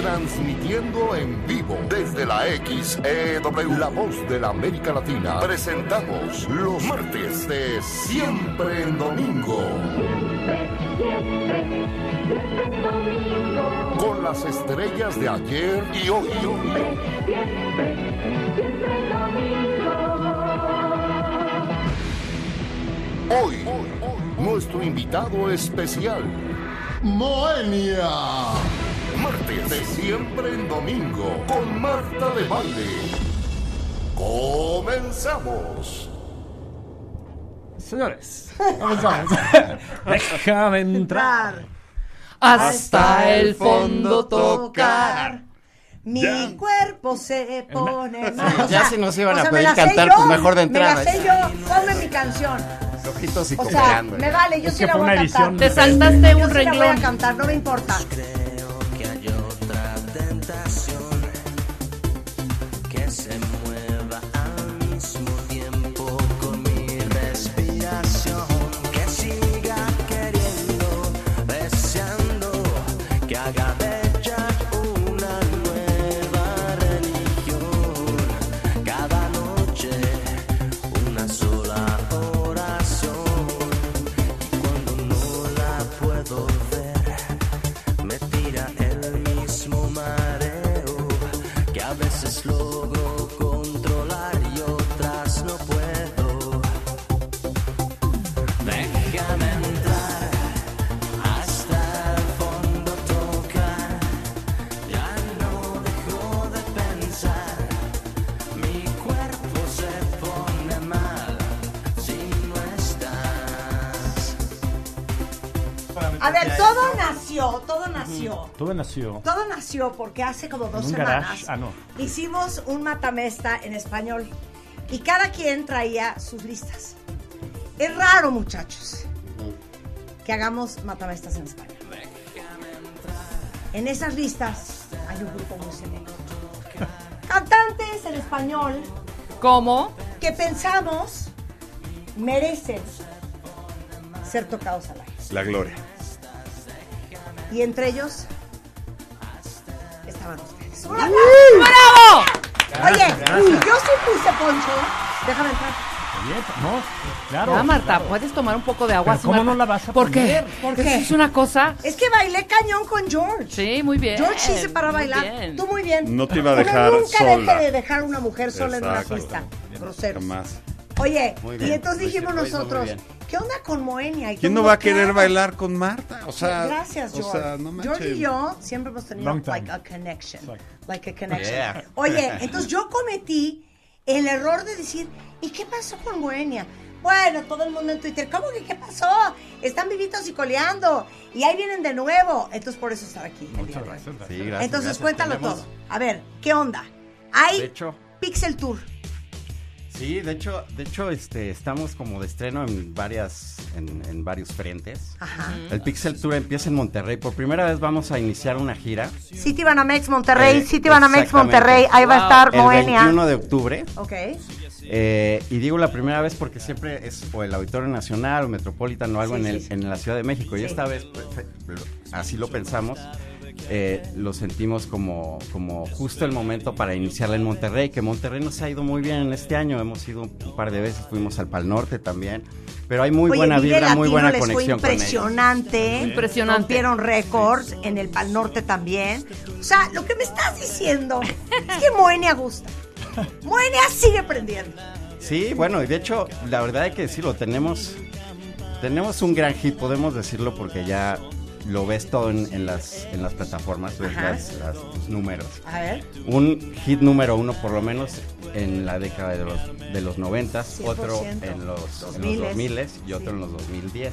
Transmitiendo en vivo desde la XEW, la voz de la América Latina. Presentamos los martes de Siempre en Domingo. Con las estrellas de ayer y hoy. Hoy, nuestro invitado especial, Moenia. Martes de siempre en domingo con Marta de Valle. Comenzamos. Señores, comenzamos. Déjame entrar. hasta el fondo tocar. Mi cuerpo se pone mal. Ya si nos iban a me pedir la sé cantar, yo, pues mejor de entrada. Me la sé yo, ponme mi canción. Y O sea, me vale, yo Es sí la voy a una cantar. edición Te saltaste Yo un sí la voy a renglón. cantar, no me importa. Todo nació. Todo nació porque hace como dos un semanas garage. Ah, no. hicimos un matamesta en español y cada quien traía sus listas. Es raro, muchachos, que hagamos matamestas en español. En esas listas hay un grupo muy selecto. Cantantes en español ¿Cómo? que pensamos merecen ser tocados al aire. La gloria. Y entre ellos ¡Un ¡Bravo! Oye, yo sí puse poncho. Déjame entrar. No, claro. Ya, Marta, claro. puedes tomar un poco de agua. Pero ¿cómo Marta? no la vas a ¿Por poner? qué? ¿Por Eso qué? es una cosa. Es que bailé cañón con George. Sí, muy bien. George sí se para muy bailar. bien. Tú muy bien. No te iba a Uno dejar nunca sola. deje de dejar a una mujer sola en una. Groseros. Jamás. Oye, y entonces Lo dijimos muy nosotros, bien. ¿Qué onda con Moenia? Y ¿Quién no va a querer claro. bailar con Marta? O sea, Gracias, o George. sea, no George y yo siempre hemos tenido like a connection. Like a connection. Yeah. Oye, entonces yo cometí el error de decir, ¿y qué pasó con Moenia? Bueno, todo el mundo en Twitter, ¿cómo que qué pasó? Están vivitos y coleando. Y ahí vienen de nuevo. Entonces por eso estar aquí. Muchas gracias. Sí, gracias. gracias. Entonces gracias. cuéntalo Tenemos- todo. A ver, ¿qué onda? Hay De hecho, Pixel Tour. Sí, de hecho, de hecho, este, estamos como de estreno en varias, en, en varios frentes. Ajá. El Pixel Tour empieza en Monterrey. Por primera vez vamos a iniciar una gira. City Banamex Monterrey, Eh, City Banamex. Monterrey. Ahí va a estar El Moenia. 21 de octubre. Ok. Eh, y digo la primera vez porque siempre es o el Auditorio Nacional o Metropolitan o algo Sí, en, el, sí. en la Ciudad de México. Sí. Y esta vez, pues, así lo pensamos, eh, lo sentimos como, como justo el momento para iniciarla en Monterrey, que Monterrey nos ha ido muy bien en este año. Hemos ido un par de veces, fuimos al Pal Norte también. Pero hay muy Oye, buena vibra, muy buena les conexión fue con ellos. impresionante. Impresionante. Rompieron récords en el Pal Norte también. O sea, lo que me estás diciendo es que Moenia gusta. Moenia sigue prendiendo. Sí, bueno, y de hecho, la verdad hay que decirlo, tenemos, tenemos un gran hit, podemos decirlo, porque ya lo ves todo en, en las, en las plataformas, ves las- las- los números. A ver. Un hit número uno, por lo menos, en la década de los, de los 90, 100%. otro en los, en 2000s. los 2000 y otro Sí. en los 2010,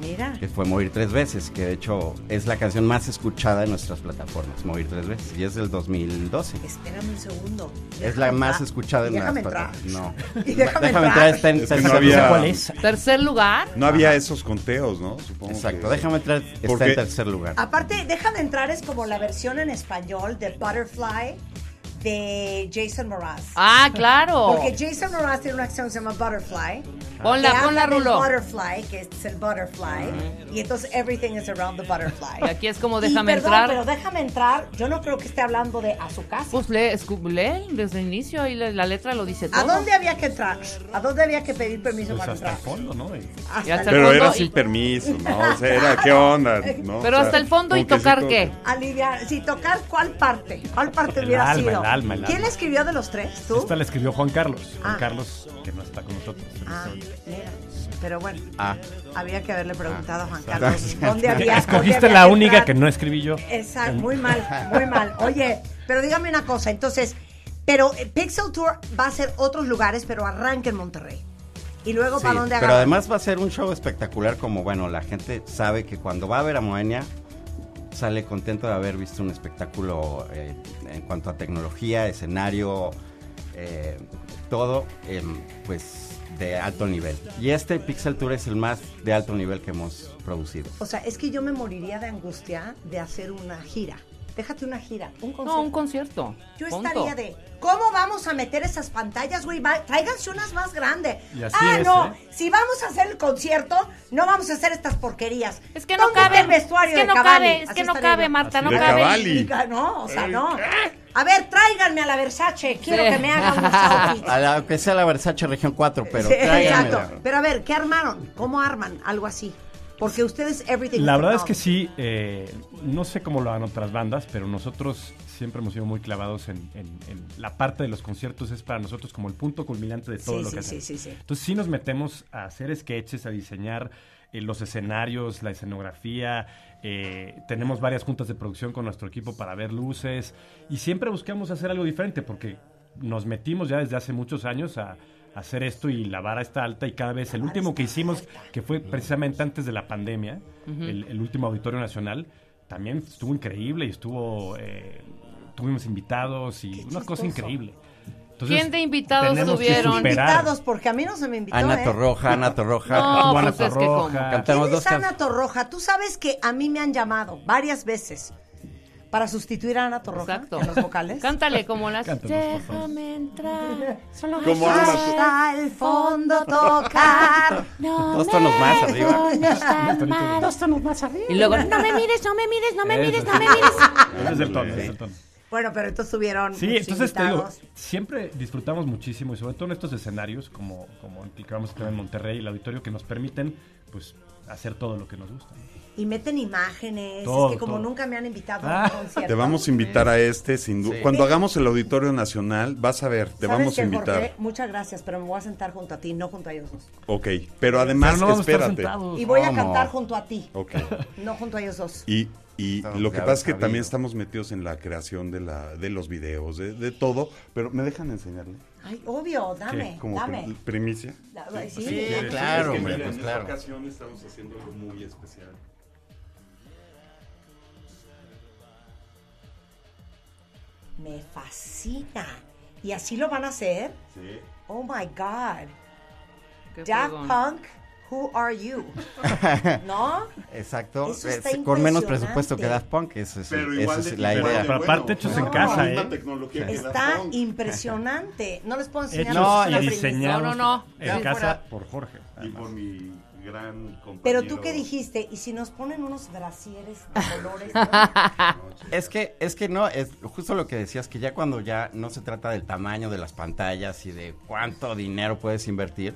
Mira. que fue Morir Tres Veces, que de hecho es la canción más escuchada en nuestras plataformas, Morir Tres Veces, y es del 2012. Espérame un segundo. Es la más entrar. escuchada en Y las plataformas. No. Y déjame entrar. está en Es no tercer había- lugar. ¿Cuál es? Tercer lugar. No había esos conteos, ¿no? Supongo Exacto, que- déjame entrar, está Porque- en tercer lugar. Aparte, déjame entrar es como la versión en español de Butterfly de Jason Mraz. Ah, claro. Porque Jason Mraz tiene una canción que se llama Butterfly. Ponla, ponla, Rulo. Butterfly, que es el butterfly. Y entonces everything is around the butterfly. Y aquí es como Y déjame perdón, entrar. pero déjame entrar. Yo no creo que esté hablando de a su casa. Pues lee, escu- lee desde el inicio, ahí la, la letra lo dice todo. ¿A dónde había que entrar? ¿A dónde había que pedir permiso Pues para hasta el entrar? fondo, ¿no? Y- Hasta Y hasta el- el Pero era fondo sin y- permiso, ¿no? O sea, era, ¿qué onda? ¿no? Pero O sea, hasta el fondo y como que sí, tocar qué. Aliviar, si tocar cuál parte, cuál parte El hubiera alma, sido. El alma, el ¿Quién alma. la escribió de los tres? ¿Tú? Esta la escribió Juan Carlos. Juan Ah. Carlos, que no está con nosotros. en Ah, este momento. mira. Pero bueno, Ah, había que haberle preguntado a Juan Ah. Carlos dónde había. dónde Escogiste había la que única entrar. que no escribí yo. Exacto, muy mal, muy mal. Oye, pero dígame una cosa, entonces, pero eh, Pixel Tour va a ser otros lugares, pero arranca en Monterrey. Y luego, sí, ¿para dónde pero además va a ser un show espectacular como, bueno, la gente sabe que cuando va a ver a Moenia sale contento de haber visto un espectáculo eh, en cuanto a tecnología, escenario, eh, todo, em, pues de alto nivel. Y este Pixel Tour es el más de alto nivel que hemos producido. O sea, es que yo me moriría de angustia de hacer una gira. Déjate una gira, un concierto. No, un concierto. Yo punto. estaría de, ¿cómo vamos a meter esas pantallas, güey? Va- Tráiganse unas más grandes. Y así ah, es, no, ¿eh? si vamos a hacer el concierto, no vamos a hacer estas porquerías. Es que no cabe. el vestuario es que de no Cavalli. cabe, es Así que no cabe. Marta, no De cabe. No, o sea, no. A ver, tráiganme a la Versace. Quiero Sí. que me hagan unos outfits. A la, aunque sea la Versace Región 4, pero Sí, exacto. Pero a ver, ¿qué armaron? ¿Cómo arman algo así? Porque ustedes, everything. La verdad es que sí, eh, no sé cómo lo hagan otras bandas, pero nosotros siempre hemos sido muy clavados en, en- en la parte de los conciertos, es para nosotros como el punto culminante de todo Sí, lo que sí, hacemos. sí, sí. Entonces sí nos metemos a hacer sketches, a diseñar eh, los escenarios, la escenografía, eh, tenemos varias juntas de producción con nuestro equipo para ver luces y siempre buscamos hacer algo diferente porque nos metimos ya desde hace muchos años a hacer esto y la vara está alta y cada vez el último que hicimos que fue precisamente antes de la pandemia el, el último auditorio nacional también estuvo increíble y estuvo eh, tuvimos invitados y Qué una cosa increíble Entonces, ¿Quién de invitados tuvieron? Invitados, porque a mí no se me invitó. Ana ¿eh? Torroja, Ana Torroja. No, Ana pues es que Torroja. ¿Quién dos es Ana Torroja? Tú sabes que a mí me han llamado varias veces para sustituir a Ana Torroja Exacto. en los vocales. Cántale como las. Cántanos. Déjame entrar. Solo ¿Cómo Ana Tor- Hasta el fondo tocar. Dos tonos más arriba. Dos tonos más arriba. Y luego, no me mires, no me mires, no me mires, no me mires. Ese es el tono, es el tono. Bueno, pero entonces tuvieron Sí, entonces te digo, siempre disfrutamos muchísimo y sobre todo en estos escenarios como, como el que vamos a tener en Monterrey, el auditorio, que nos permiten pues hacer todo lo que nos gusta. Y meten imágenes. Todo, es que como todo. nunca me han invitado Ah. a un concierto. Te vamos a invitar a este, sin duda. Sí. Cuando hagamos el Auditorio Nacional, vas a ver, te ¿Sabes vamos a invitar. Jorge? Muchas gracias, pero me voy a sentar junto a ti, no junto a ellos dos. Ok, pero además, no espérate. Y voy a cantar junto a ti, Ok. no junto a ellos dos. Y, y No, lo que pasa es que sabido. también estamos metidos en la creación de, la, de los videos, de, de todo, pero me dejan enseñarle. Ay, obvio, dame, Como dame. primicia. Sí, claro, Es que hombre, mira, pues en claro. esta ocasión estamos haciendo algo muy especial. Me fascina. ¿Y así lo van a hacer? Sí. Oh my God. Qué Daft. Punk, who are you? ¿No? Exacto. Eso está es- con menos presupuesto que Daft Punk, eso es, Pero esa igual es de la igual idea. de aparte hechos en No, casa, ¿eh? tecnología que Está Daft Punk. impresionante. No les puedo enseñar. Hechos No, y diseñados No, no, no. en casa fuera. por Jorge. Y por mi gran compañero. Pero tú qué dijiste, y si nos ponen unos brasieres de colores, ¿no? Es que, es que no, es justo lo que decías, que ya cuando ya no se trata del tamaño de las pantallas y de cuánto dinero puedes invertir,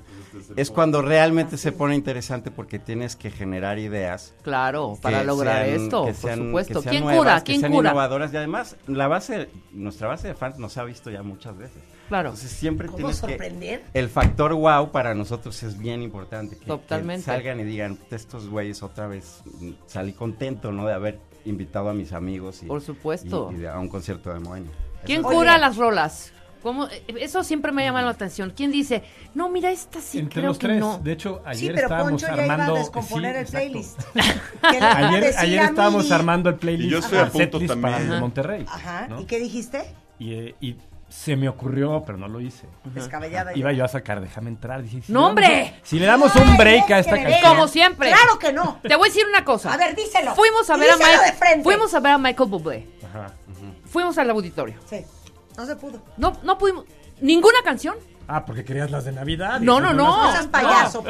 es cuando realmente se pone interesante porque tienes que generar ideas. Claro, para que lograr sean- esto, que por sean- supuesto. que sean ¿Quién nuevas, cura? que ¿Quién sean cura? innovadoras y además la base, nuestra base de fans nos ha visto ya muchas veces. Claro. Entonces siempre ¿Cómo tienes que sorprender? el factor wow para nosotros es bien importante que, que Totalmente. salgan y digan estos güeyes otra vez salí contento no de haber invitado a mis amigos y, Por supuesto. y- a un concierto de Moenia. ¿Quién cura las rolas? ¿Cómo? Eh, Eso siempre me llama la atención. ¿Quién dice, no, mira, esta sí Entre creo los que tres, no? de hecho, Sí, ayer pero estábamos Poncho ya iba armando a descomponer sí, el playlist. Que Ayer, estábamos armando el playlist Y yo estoy a el punto para también. el de Monterrey. Ajá, ¿no? ¿y qué dijiste? Y, eh, y se me ocurrió, pero no lo hice. Descabellada. Iba yo a sacar, déjame entrar. Dije, si ¡No, le damos hombre! un- Si le damos un break a esta canción. Como siempre. Claro que no. Te voy a decir una cosa. A ver, díselo. Fuimos a ver a díselo Michael. Fuimos a ver a Michael Bublé. Ajá. Fuimos al auditorio. Sí. No se pudo. No, no pudimos. ¿Ninguna canción? Ah, porque querías las de Navidad. No, no, no. No seas payaso.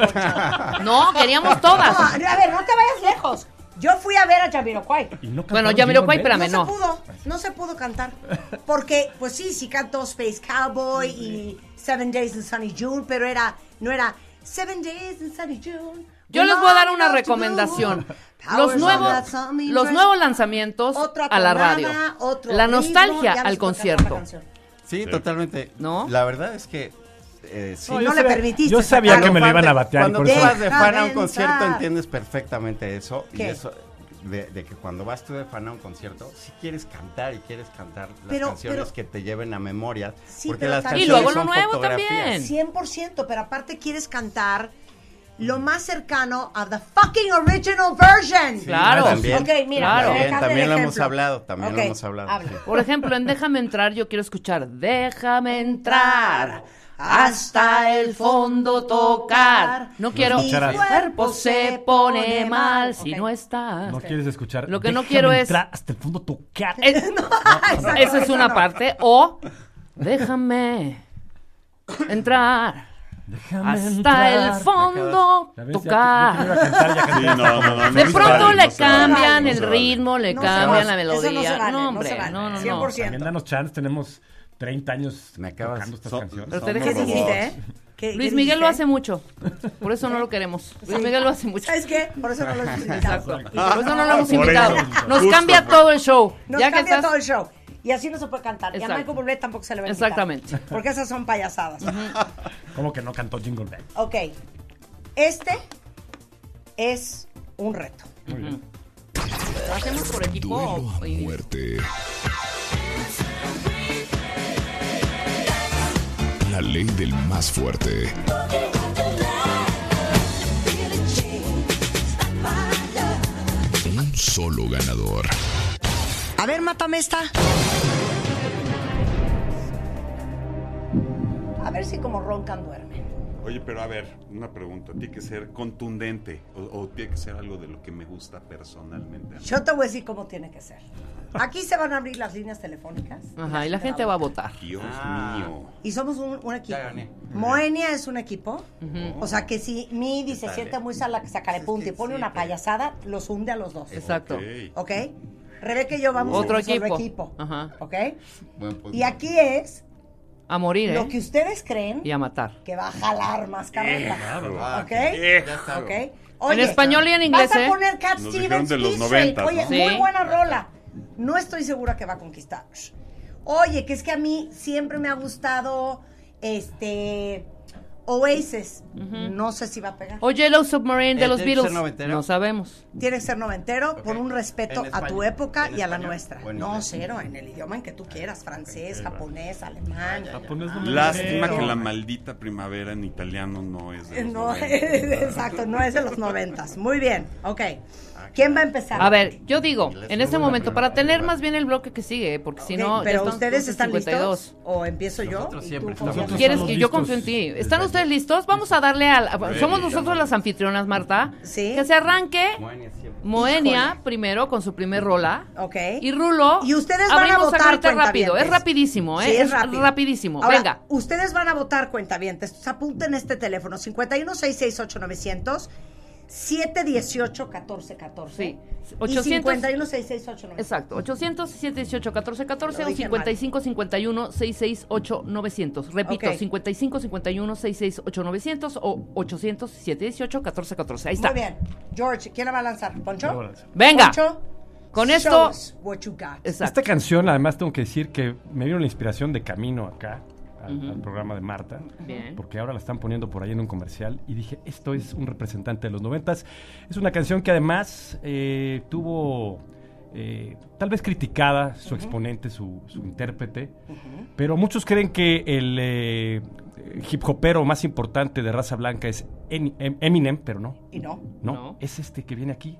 No, queríamos No, todas. a ver, no te vayas lejos. Yo fui a ver a Jamiroquai. No Bueno, Jamiroquai, espérame, no, no. se pudo, no se pudo cantar. Porque, pues sí, sí cantó Space Cowboy y Seven Days in Sunny June, pero era, no era Seven Days in Sunny June. Yo les voy a dar una recomendación. Los nuevos, los nuevos lanzamientos a la radio. otro La nostalgia al concierto. Sí, totalmente. ¿No? La verdad es que eh, sí. No, yo le sabía- permitiste Yo sabía que me lo iban a batear. y Cuando tú vas de fan a un concierto entiendes perfectamente eso. Y eso de, de que cuando vas tú de fan a un concierto, si quieres cantar y quieres cantar las Pero- canciones pero- que te lleven a memoria. Sí, porque las también- Y canciones luego lo son nuevo también. 100%, pero aparte quieres cantar lo más cercano a the fucking original version. Claro. También, Ok, mira, Claro. también, lo hemos hablado, también lo hemos hablado. sí. Por ejemplo, en Déjame entrar, yo quiero escuchar Déjame entrar hasta el fondo tocar. No quiero. Mi cuerpo se pone mal si Ok. no estás. No quieres escuchar. Lo que no quiero es- entrar hasta el fondo tocar. Es- Exacto, esa es una no. parte. O déjame entrar Déjame hasta entrar. el fondo ya- tocar. cantar, ya Sí, no, no, no, no De pronto le no cambian no el ritmo, le No cambian la no melodía. no, no hombre, no, no, no. 100%. También danos chance, tenemos 30 años Me acabas- tocando estas canciones. Pero te Somos dejes ¿Qué decir. dijiste, eh? ¿Qué- Luis qué Miguel lo hace mucho. Por eso no lo queremos. Luis Miguel lo hace mucho. ¿Sabes qué? Por eso no lo hemos invitado. Exacto. Por eso no lo hemos invitado. Nos Justo. cambia todo el show. Nos ya que cambia estás- todo el show. Y así no se puede cantar. Y a. Michael Bublé tampoco se le va a invitar. Exactamente. Porque esas son payasadas. ¿Cómo que no cantó Jingle Bell? Ok. Este es un reto. Muy bien. ¿Lo hacemos por equipo? Duelo a o- La ley del más fuerte. Un solo ganador. A ver, mátame esta. A ver si como roncan duermen. Oye, pero a ver, una pregunta. ¿Tiene que ser contundente o, o tiene que ser algo de lo que me gusta personalmente? Yo te voy a decir cómo tiene que ser. Aquí se van a abrir las líneas telefónicas. Ajá, y la gente va a votar. Dios Ah. mío. Y somos un, un equipo. Ya gané. Moenia es un equipo. O sea que si mi dice siente muy sala que saca de punta y pone una payasada, los hunde a los dos. Exacto. Ok. ¿Ok? Rebeca y yo vamos Otro a un solo equipo. equipo. Ajá. ¿Ok? Buen punto. Y aquí es A morir, lo ¿eh? que ustedes creen Y a matar. que va a jalar más carreta. Ah, ¿Ok? ya está. ¿Ok? Oye, En español y en inglés, Vas a ¿eh? poner Cat Nos Stevens de los Beat Straight. 90s, Oye, ¿no? muy buena rola. No estoy segura que va a conquistar. Oye, que es que a mí siempre me ha gustado este Oasis. No sé si va a pegar. O Yellow Submarine de Eh, los tiene que ser Beatles. noventero. No sabemos. Tiene que ser noventero por Ok. un respeto a tu época y a la nuestra. No, cero, en el idioma en que tú quieras, francés, japonés, alemán. Japonés no me Lástima que la maldita primavera en italiano no es de los No, 90. exacto, no es de los noventas. Muy bien, ok. ¿Quién va a empezar? A ver, yo digo, en este momento, para tener más bien el bloque que sigue, porque si no. pero ustedes 12, están 52. listos o empiezo yo. Nosotros y siempre? ¿Quieres que yo confío en ti? ¿Están ustedes listos? Vamos a darle al. Somos nosotros no. las anfitrionas, Marta. Sí. Que se arranque Moenia siempre. Moenia Híjole. primero con su primer rola. Ok. Y Rulo. Y ustedes van a votar rápido. Es rapidísimo, ¿eh? Sí, es rápido. rapidísimo. Ahora, Venga. Ustedes van a votar cuentavientes. Apunten este teléfono: 51668900 718 1414. Sí. Y 800. 51668900. Exacto, 800 718 1414 Lo o dije 55 51 668 900. Repito, Ok. 55 51 668 900 o 800 718 1414. Ahí está. Muy bien. George, ¿quién la va a lanzar? ¿Poncho? Lanzar. Venga. Poncho, Con show esto. what you got. Exacto. Esta canción, además, tengo que decir que me vino la inspiración de camino acá, al, al programa de Marta. Bien. Porque ahora la están poniendo por ahí en un comercial. Y dije, esto es un representante de los noventas. Es una canción que además eh, tuvo. eh, tal vez criticada su exponente, su, su intérprete, pero muchos creen que el eh, hip hopero más importante de raza blanca es Em- Eminem, pero no, Y no. no, No. es este que viene aquí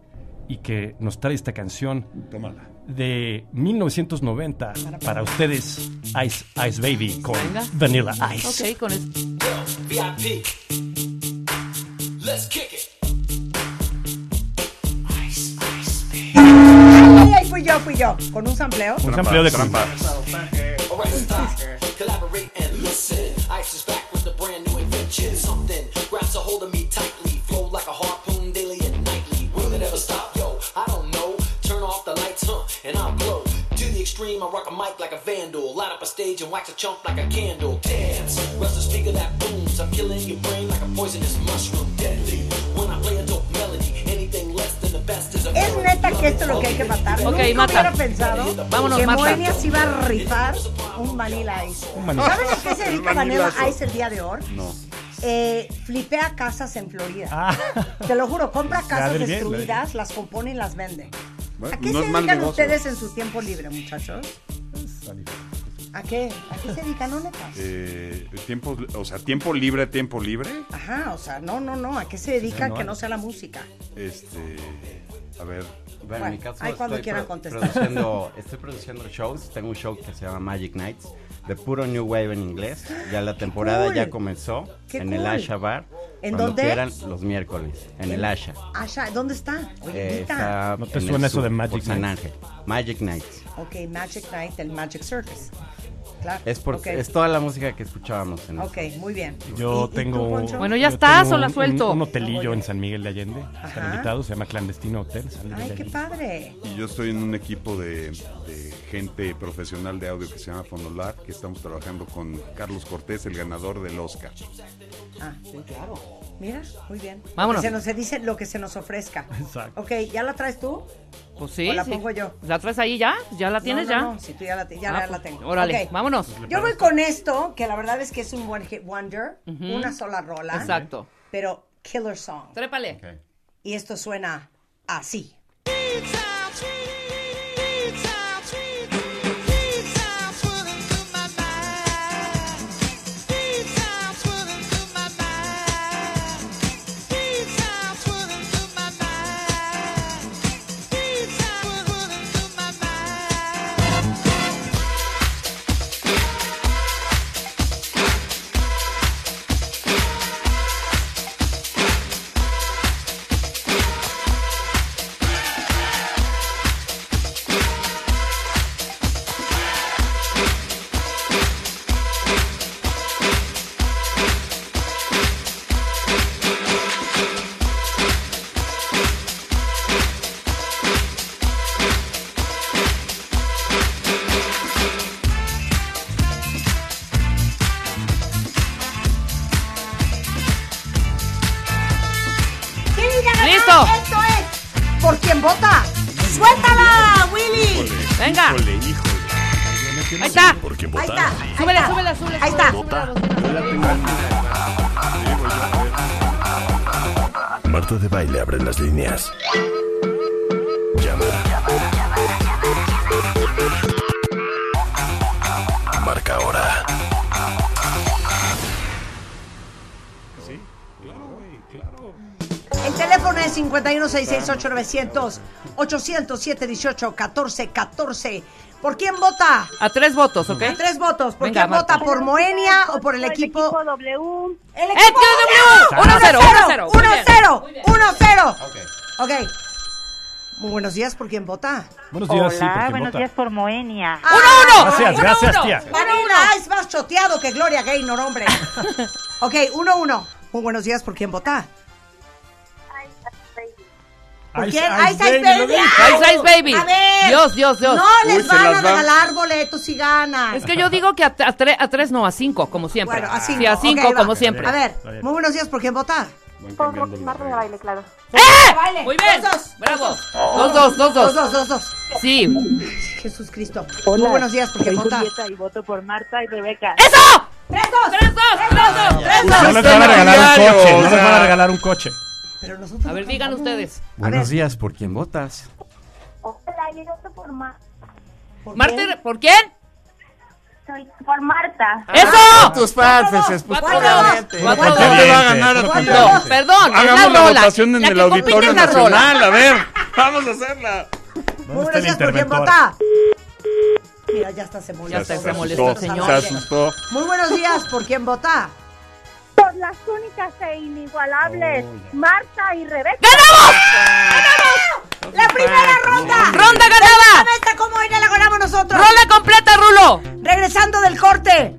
y que nos trae esta canción Tómala. de 1990 para ustedes, Ice Ice Baby con Venga. Vanilla Ice. Ok, con esto. VIP. Let's kick it. Ay, ay, fui yo, fui yo. Con un sampleo. Un sampleo de Trampa. Collaborate and listen. Ice is back with a brand new invention. Something grabs a hold of me tightly, and glow. To the extreme, I rock a mic like a vandal. Light up a stage and wax a chump like a candle. Dance, rust a speaker that booms. I'm killing your brain like a poisonous mushroom. Deadly. When I play a dope melody, anything less than the best is a Es neta que esto es lo que hay que matar. Ok, Nunca mata. hubiera pensado Vámonos, que mata. Moenia se iba a rifar un Vanilla Ice. ¿Saben a qué se dedica Vanilla Ice el día de hoy? No. Eh, flipea casas en Florida. Ah. Te lo juro, compra casas destruidas, las compone y las vende. Bueno, ¿A qué no se dedican negocio. ustedes en su tiempo libre, muchachos? ¿A qué? ¿A qué se dedican, no, neta? Eh, tiempo, o sea, tiempo libre, tiempo libre. Ajá, o sea, no, no, no. ¿A qué se dedican no que hay. no sea la música? Este, a ver, Bueno, en mi caso ahí cuando estoy quieran pro- contestar. Produciendo, estoy produciendo shows. Tengo un show que se llama Magic Nights, de puro New Wave en inglés. Ya la temporada cool. ya comenzó Qué en el. Asha Bar. ¿En dónde? quieran, los miércoles, en el Asha. Asha, ¿dónde está? Oye, Eh, está ¿No te suena eso sur, de Magic San Nights? Ángel. Magic Nights. Ok, Magic Night, el Magic Circus. Claro. Es, por, es toda la música que escuchábamos en Ok, muy bien. Yo ¿Y- y tú, tengo. Bueno, ya estás, o la suelto. Un, un hotelillo en San Miguel de Allende. Están invitados, se llama Clandestino Hotel. Ay, de qué padre. y yo estoy en un equipo de, de gente profesional de audio que se llama Fonolar, que estamos trabajando con Carlos Cortés, el ganador del Oscar. Ah, sí, claro. Mira, muy bien. Vámonos. Que se nos se dice lo que se nos ofrezca. Exacto. Ok, ¿ya la traes tú? Pues sí. ¿O la sí. pongo yo? ¿La traes ahí ya? ¿Ya la tienes No, no, ya? no, si tú ya la, ya Ah, la- pues, la tengo. Órale, vámonos. Yo voy con esto, que la verdad es que es un one hit wonder, una sola rola. Exacto. Pero killer song. Trépale. Y esto suena así. ¿Quién 51668900 807 14 14 ¿Por quién vota? A tres votos, ¿ok? A tres votos. ¿Por Venga, quién vota? Marta. ¿Por Moenia o por el equipo? W. El ¡Eh, equipo W! 1-0, 1-0. Muy 1 bien. 0 1 0 Ok. Muy buenos días, ¿por quién vota? Buenos días, sí, Hola, porque buenos vota. días por Moenia. ¡Uno, uno! Gracias, Uno, gracias, uno. tía. Vanilla es más choteado que Gloria Gaynor, hombre. ok, 1 1 Muy buenos días, ¿por quién vota? ¿Por Ice- quién? Ice Baby, Baby. Ice Ice Baby. A ver. Dios, Dios, Dios. No les Uy, van a va. regalar boletos si ganan. Es que yo digo que a, a tre- a tres no, a cinco, como siempre. Bueno, a cinco. Sí, a cinco, ok, va. como siempre. A ver, muy buenos días, ¿por quién vota? Por Marta de baile, claro. Baile. Muy bien. Dos, dos. Bravo. Dos, dos, dos, Dos, dos. dos, dos, dos. Sí. Jesús Cristo. Hola. Muy buenos días, ¿por quién vota? Y voto por Marta y Rebeca. ¡Eso! ¡Tres, dos! ¡Tres, dos! ¡Tres, dos! ¡Tres, No dos! les van a regalar un coche, no les van a regalar un coche. Pero nosotros A ver, no digan cantamos. ustedes. Buenos días, ¿por quién votas? Hola, yo voto por Marta. ¿Por Marta, quién? ¿por quién? Soy por Marta. ¡Eso! Tus pues Cuatro, obviamente. dos. Cuatro, ¿Cuánto dos. te va a ganar? No, perdón, Hagamos la la rola. votación en La el Auditorio. Nacional. A ver, vamos a hacerla. Muy ¿Dónde buenos está el días, ¿por quién interventor? vota? Mira, ya está, se molestó. Ya está, se molestó, señor. Se aire. asustó. Muy buenos días, ¿por quién vota? Por las únicas e inigualables Marta y Rebeca. ¡La primera ronda! ¡Ronda ganada! ¡Esta como hoy la ganamos nosotros! ¡Rola completa, Rulo! Regresando del corte.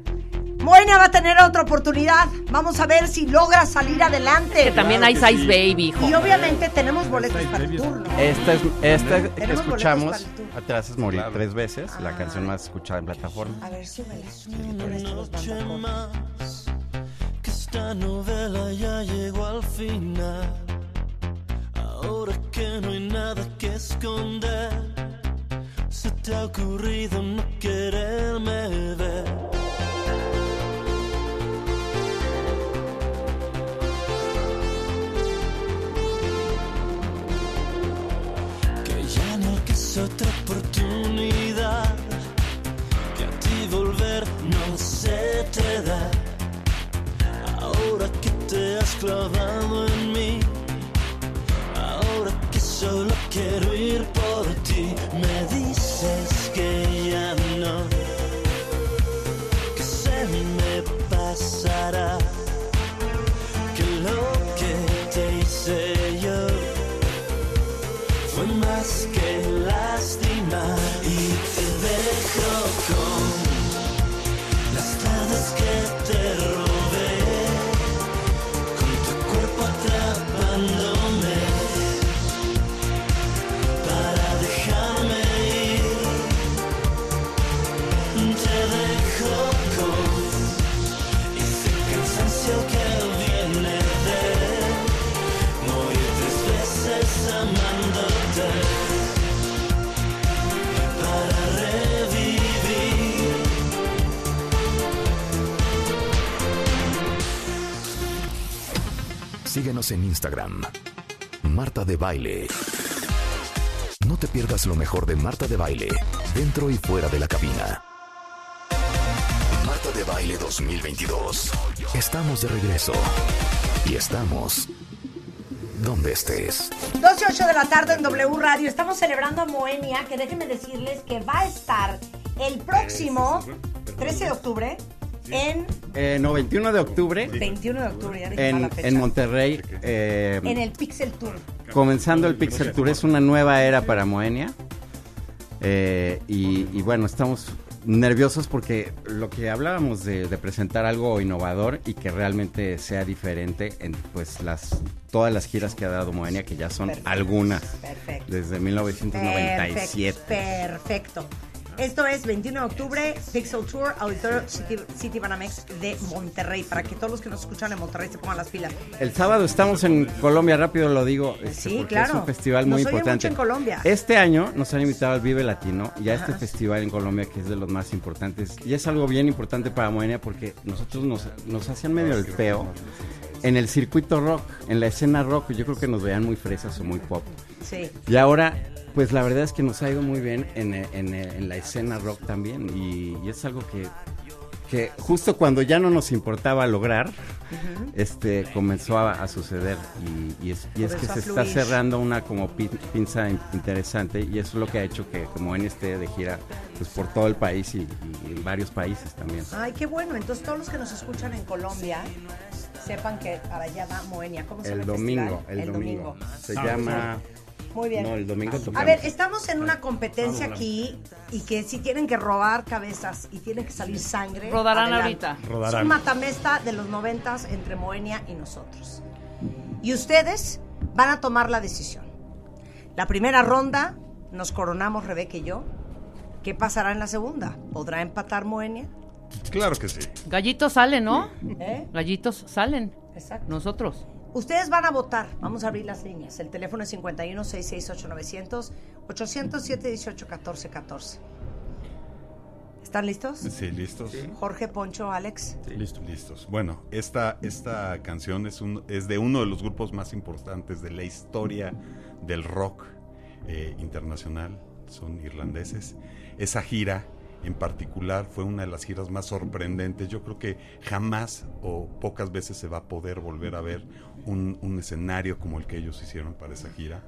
Moenia va a tener otra oportunidad. Vamos a ver si logra salir adelante. Que también hay Size Baby, hijo. Y obviamente tenemos boletos para el turno. Esta es, esta que escuchamos. Te haces morir tres veces, la canción más escuchada en plataforma. A ver, súbela. esto esta novela ya llegó al final. Ahora que no hay nada que esconder, se te ha ocurrido no quererme ver. Que ya no es otra oportunidad, que a ti volver no se te da. Ahora que te has clavado en mí, ahora que solo quiero ir por ti, me dices que ya no, En Instagram. Marta de Baile. No te pierdas lo mejor de Marta de Baile, dentro y fuera de la cabina. Marta de Baile 2022. Estamos de regreso. Y estamos donde estés. 12 8 de la tarde en W Radio. Estamos celebrando a Moenia, que déjenme decirles que va a estar el próximo 13 de octubre en Eh, no, 21 de octubre 21 de octubre, ya en, la fecha. en Monterrey. eh, En el Pixel Tour. comenzando el Pixel Tour. Es una nueva era para Moenia. Eh, y, y bueno, estamos nerviosos porque lo que hablábamos de, de presentar algo innovador y que realmente sea diferente en pues las todas las giras que ha dado Moenia, que ya son Perfecto. algunas Perfecto. desde 1997. Perfecto. Perfecto. Esto es 21 de octubre, Pixel Tour, Auditorio City, City Banamex de Monterrey, para que todos los que nos escuchan en Monterrey se pongan las pilas. El sábado estamos en Colombia, rápido lo digo, este, Sí, claro. es un festival Nos muy oyen importante. mucho en Colombia. Este año nos han invitado al Vive Latino y a este festival en Colombia que es de los más importantes. Y es algo bien importante para Moenia porque nosotros nos, nos hacían medio el peo en el circuito rock, en la escena rock. Yo creo que nos veían muy fresas o muy pop. Sí. Y ahora, pues la verdad es que nos ha ido muy bien en, en- en la escena rock también. Y, y es algo que, que justo cuando ya no nos importaba lograr, este comenzó a, a suceder. Y, y es, y es que se está cerrando una como pin- pinza in- interesante. Y eso es lo que ha hecho que como en este de gira pues por todo el país y, y en varios países también. Ay, qué bueno. Entonces, todos los que nos escuchan en Colombia sepan que para allá va Moenia. ¿Cómo se llama El el domingo, el, domingo. Se llama... Muy bien. No, el domingo tocamos. A ver, estamos en una competencia aquí y que si tienen que robar cabezas y tienen que salir sangre. Rodarán adelante. ahorita. Rodarán. Es un matamesta de los noventas entre Moenia y nosotros. Y ustedes van a tomar la decisión. La primera ronda nos coronamos Rebeca y yo. ¿Qué pasará en la segunda? ¿Podrá empatar Moenia? Claro que sí. Gallitos salen, ¿no? ¿Eh? Gallitos salen. Exacto. Nosotros. Ustedes van a votar. Vamos a abrir las líneas. El teléfono es 51 668 900 800 718 1414. ¿Están listos? Sí, listos. Jorge, Poncho, Alex. Listo. Listos. Bueno, esta, esta canción es, un, es de uno de los grupos más importantes de la historia del rock eh, internacional. Son irlandeses. Esa gira en particular fue una de las giras más sorprendentes. Yo creo que jamás o pocas veces se va a poder volver a ver un, un escenario como el que ellos hicieron para esa gira.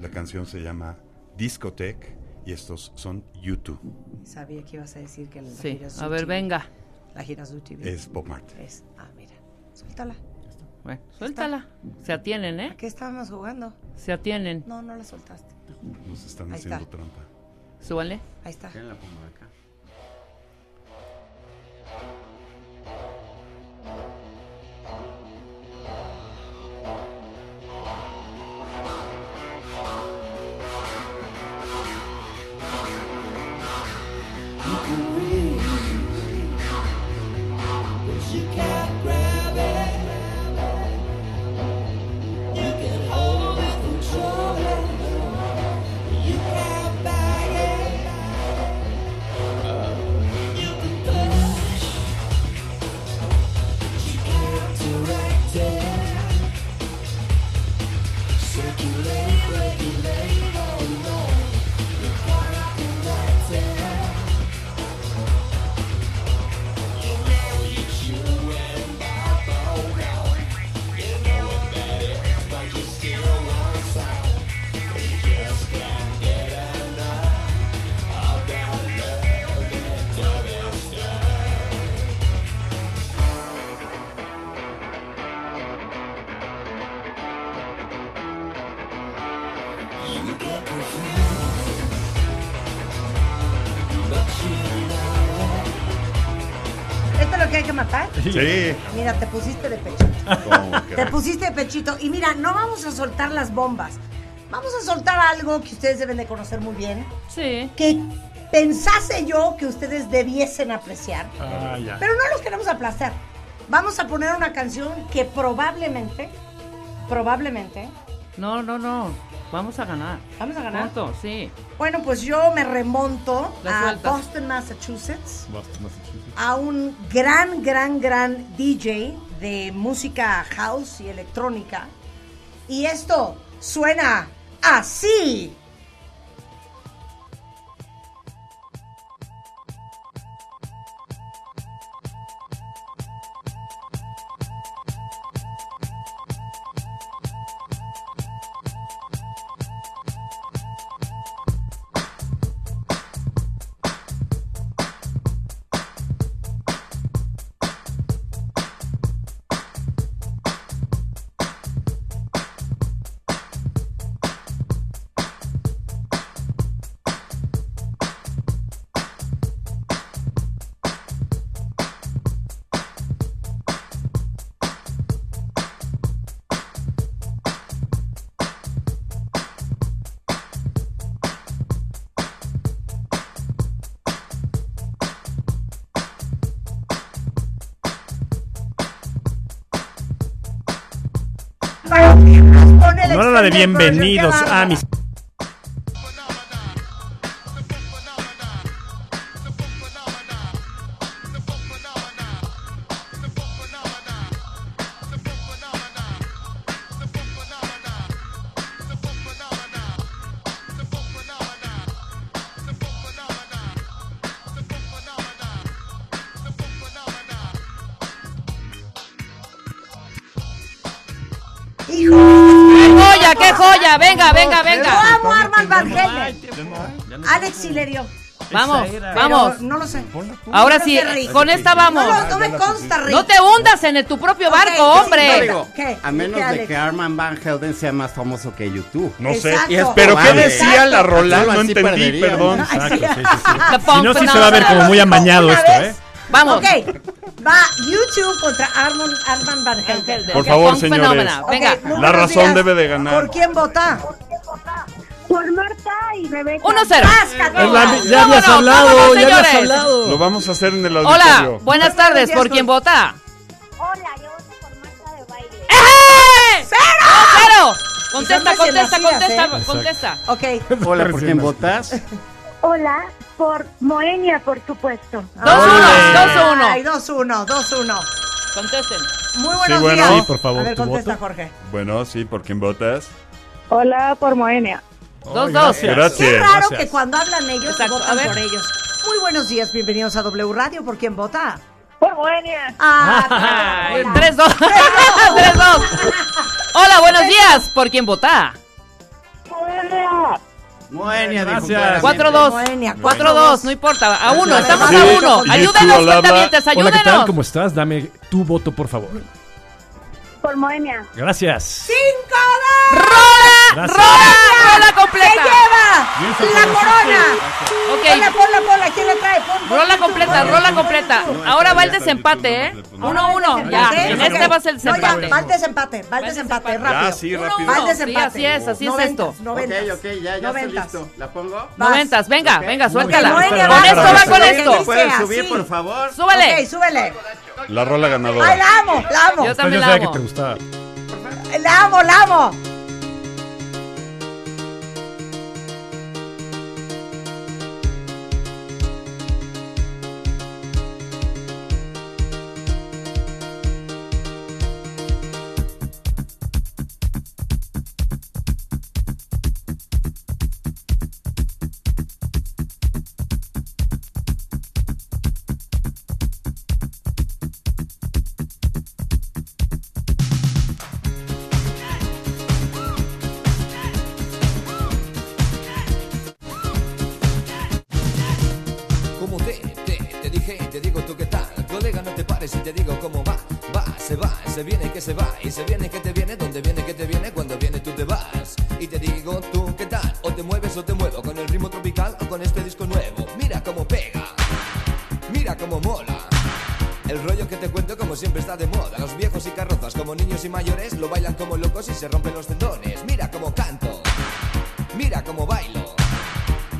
La canción se llama Discotech y estos son YouTube. Sabía que ibas a decir que la Sí. gira es A ver, venga. La gira UTV. Es Pop Mart. Es- Ah, mira. Suéltala. Bueno, suéltala. Se atienen, ¿A ¿eh? qué estábamos jugando? Se atienen. No, no la soltaste. Nos están Ahí haciendo está. trampa. Súbanle. Ahí está. ¿Quién la pongo acá? Pusiste de pechito. Y mira, no vamos a soltar las bombas. Vamos a soltar algo que ustedes deben de conocer muy bien. Sí. Que pensase yo que ustedes debiesen apreciar. Ah, ya. Pero no los queremos aplastar. Vamos a poner una canción que probablemente, probablemente, No, no, no. Vamos a ganar. vamos a ganar. Punto, sí. Bueno, pues yo me remonto a. Boston, Massachusetts, Boston, Massachusetts. a un gran, gran, gran DJ de música house y electrónica. Y esto suena así. De bienvenidos a mis. Joya! Venga, venga, Yo venga. amo a Armand Van Helden. Alex Silerio. Vamos, era. vamos. Pero no lo sé. Ahora sí, con esta vamos. no me consta, Rick. No te hundas en el- tu propio barco, sí, hombre. sí, Digo, ¿Qué? a menos ¿Qué, de que Arman Van Helden sea más famoso que YouTube. No sé. Exacto. Y es Pero ¿qué decía la rola? No entendí, perdería. perdón. Exacto, sí, sí, sí. Si no, sí se va a ver como muy amañado esto. ¿eh? Vamos. Ok, va YouTube contra Armand, Armand Van Helden. Por favor, señores. Venga. La razón días. debe de ganar. ¿Por quién vota? Por Marta y Rebeca. 1-0. Páscate. Es la- ya ¿Cómo habías no? hablado, ¿Cómo no, ya habías hablado. Lo vamos a hacer en el Hola, auditorio. buenas tardes. ¿Por quién vota? Hola, yo voto por Marta de baile. ¡Eh! ¡Cero! Contesta, Y son contesta, recién contesta, nacidas, contesta. Ok. Hola, ¿por quién votas? Hola, por Moenia, por supuesto. 2-1, 2-1. Ay, 2-1, 2-1. Contesten. Muy buenos bueno. días. Sí, por favor, A ver, ¿tu contesta, voto? Jorge. Bueno, sí, ¿por quién votas? Hola, por Moenia. 2-2. gracias. Gracias. Qué raro Gracias. que cuando hablan ellos Exacto, votan a ver. por ellos. Muy buenos días, bienvenidos a W Radio. ¿Por quién vota? Por Moenia. Ah, Ay, hola. 3-2. 3-2. Hola, buenos días. ¿Por quién vota? Moenia. Moenia, Gracias. claramente. 4-2. Moenia, 4-2, no importa. A uno, estamos Sí. a uno. Ayúdenos, cuentavientes, Hola, ¿qué tal? ayúdenos. ¿Cómo estás? Dame tu voto, por favor. Por Moenia. Gracias. ¡Cinco de... ¡Rola! ¡Rola! ¡Rola ¡Se completa! lleva la corona! Ok. Ponla, ponla, ponla. ¿Quién le trae? Pon, Rola completa, rola completa. Ahora va el desempate, ¿eh? Uno, uno. Ya, en este va a ser el No, ya, desempate. va el desempate, va el desempate, rápido. Ya, sí, rápido. Va el desempate. Sí, así es, así es esto. Noventas. Ok, ok, ya, ya estoy listo. ¿La pongo? Noventas, venga, venga, suéltala. Con esto va con esto. ¿Pueden subir, por favor? Súbele. Ok, súbele. La rola Ay, ganadora. la amo, la amo. Yo Yo también la sabía que te gustaba. La amo, la amo. Siempre está de moda. Los viejos y carrozas como niños y mayores lo bailan como locos y se rompen los tendones. Mira cómo canto. Mira cómo bailo.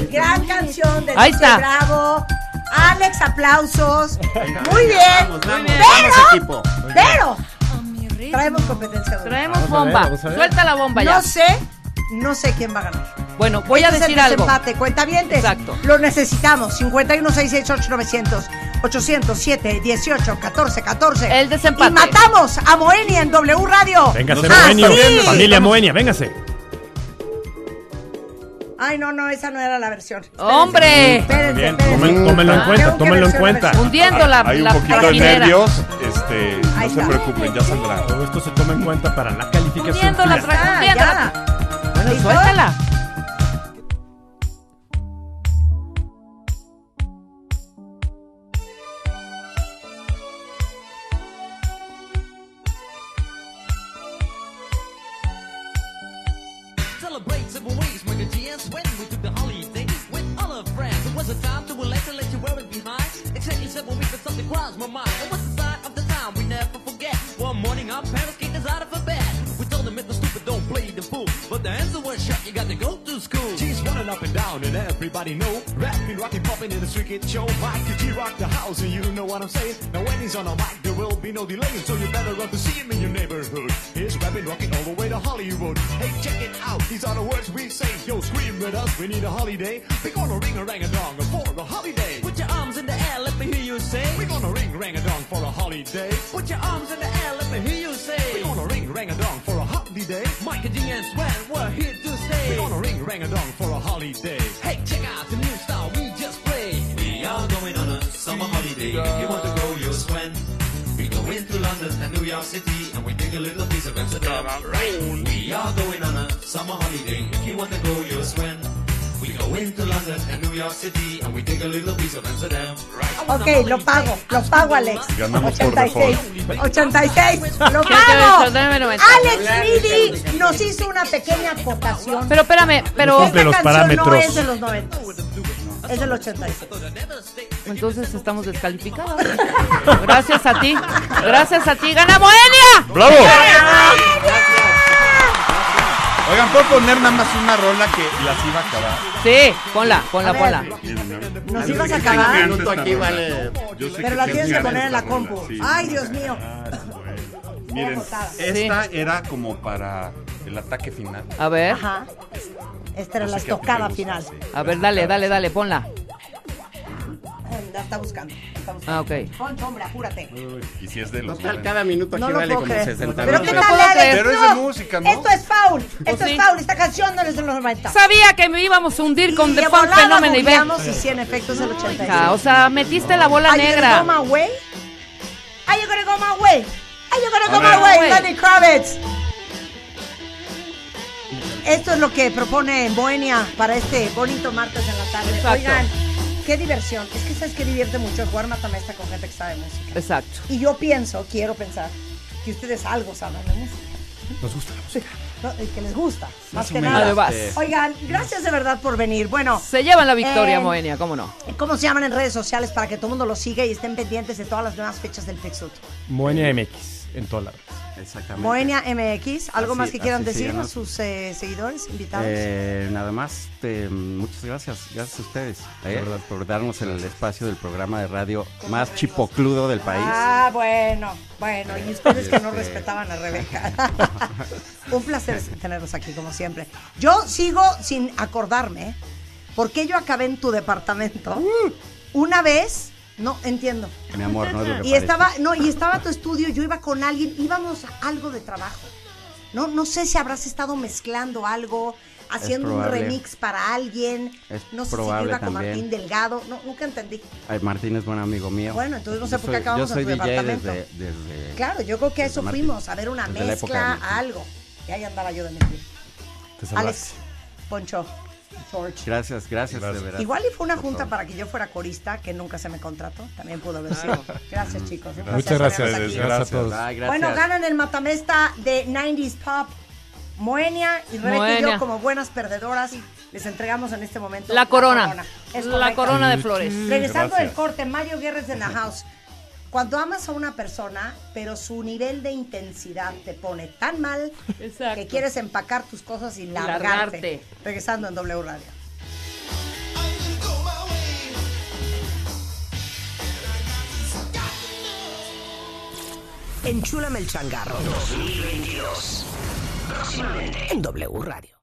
Gran canción de Ahí está. Bravo. Alex, aplausos. Muy bien. Vamos, vamos, Pero, vamos, equipo. pero, traemos competencia. Traemos bomba. ver. Suelta la bomba ya. No sé, no sé quién va a ganar. Bueno, voy a Este es el decir algo. desempate, cuentavientes. Exacto. Lo necesitamos. 51 668 900 807 18 14 14. El desempate. Y matamos a Moenia en W Radio. Véngase, Ah, Moenio. sí. Familia Moenia, véngase. Ay, no, no, esa no era la versión. Espérense. ¡Hombre! Espérense, Bien, espérense. tomen- tómenlo en Ah, cuenta, tómenlo en cuenta. Hundiendo la, Hay un la poquito de nervios. Este, no se preocupen, ya saldrá. Todo esto se toma en cuenta para la calificación. Hundiendo la Ah. Bueno, suéltala. If you want to go, you'll swim. We go into London and New York City and we take a little piece of Amsterdam. Right. We are going on a summer holiday. If you want to go, you'll swim. We go into London and New York City and we take a little piece of Amsterdam. Right. Ok, lo pago, lo pago, Alex. Ganamos por 86, 86, lo ¿Qué, qué, pago. Alex Midi nos hizo una pequeña acotación. Pero espérame, pero No cumple los Esta canción no parámetros. es de los 90, es del 86. entonces estamos descalificados. Gracias a ti. Gracias a ti. ¡Gana Moenia! ¡Bravo! Oigan, ¿puedo poner nada más una rola que las iba a acabar? Sí, ponla, ponla, ponla. Nos ibas a Un acabar, minuto aquí vale. Yo sé pero la tienes que poner en la compu. sí. Ay, Dios mío. Miren, esta era como para el ataque final. A ver, Ajá. Esta era Yo la estocada final. sí. a ver, dale, dale, dale, ponla. la está buscando. la está buscando. Ah, ok. Poncho, hombre, apúrate. Y si es de los Total, 90. cada minuto No aquí lo vale como creer. 60 Pero ¿qué tal, Alex? Pero es de música, ¿no? Esto es foul. Esto sí. es foul. Esta canción no es de los 90. Sabía que me íbamos a hundir con Y The volada Phenomenon y ve. y sí, en efecto, es el 86. Hija, O sea, metiste la bola Are you gonna negra. go my way? Are you gonna go my way? Are you gonna go my way, Way. Lenny Kravitz? Esto es lo que propone Bohemia para este bonito martes en la tarde. Exacto. Oigan, qué diversión. Es que sabes que divierte mucho jugar matamesta con gente que sabe música. Exacto. Y yo pienso, quiero pensar, que ustedes algo saben de música. Nos gusta la música. ¿no? Que les gusta, más, que nada. Además. Oigan, gracias de verdad por venir. Bueno, Se llevan la victoria, Eh, Moenia, ¿cómo no? ¿cómo se llaman en redes sociales para que todo el mundo los siga y estén pendientes de todas las nuevas fechas del Pixut? Moenia MX en toda la red. Exactamente. Moenia MX, ¿algo Así- más que quieran decir a sus eh, seguidores, invitados? Eh, nada más, te- muchas gracias, gracias a ustedes eh, por darnos el espacio del programa de radio más chipocludo del país. Ah, bueno, bueno, y ustedes que no Este- respetaban a Rebeca. Un placer tenerlos aquí, como siempre. Yo sigo sin acordarme por qué yo acabé en tu departamento una vez, no entiendo. Mi amor, no es lo que Y parece. estaba, no, y estaba tu estudio, yo iba con alguien, íbamos a algo de trabajo. No, no sé si habrás estado mezclando algo, haciendo un remix para alguien. Es no sé si yo iba con también. Martín Delgado. No, nunca entendí. Ay, Martín es buen amigo mío. Bueno, entonces no sé por qué acabamos Yo soy en tu DJ departamento. desde, desde- Claro, yo creo que a eso Martín. fuimos, a ver una Desde mezcla, algo. Y ahí andaba yo de mentir. Alex, Poncho, George. Gracias, gracias, Gracias. de verdad. Igual y fue una junta para que yo fuera corista, que nunca se me contrató. También pudo haber sido. Gracias, chicos. un Muchas gracias. Gracias a todos. Ay, gracias. Bueno, ganan el matamesta de 90s Pop. Moenia y Rebeca y yo, como buenas perdedoras, les entregamos en este momento La corona. Es La correcto. corona de flores. Regresando Gracias. del corte, Mario Guerres de la House. Cuando amas a una persona, pero su nivel de intensidad te pone tan mal Exacto. que quieres empacar tus cosas y largarte. largarte. Regresando en W Radio. Enchúlame el changarro 2022. Próximamente en W Radio.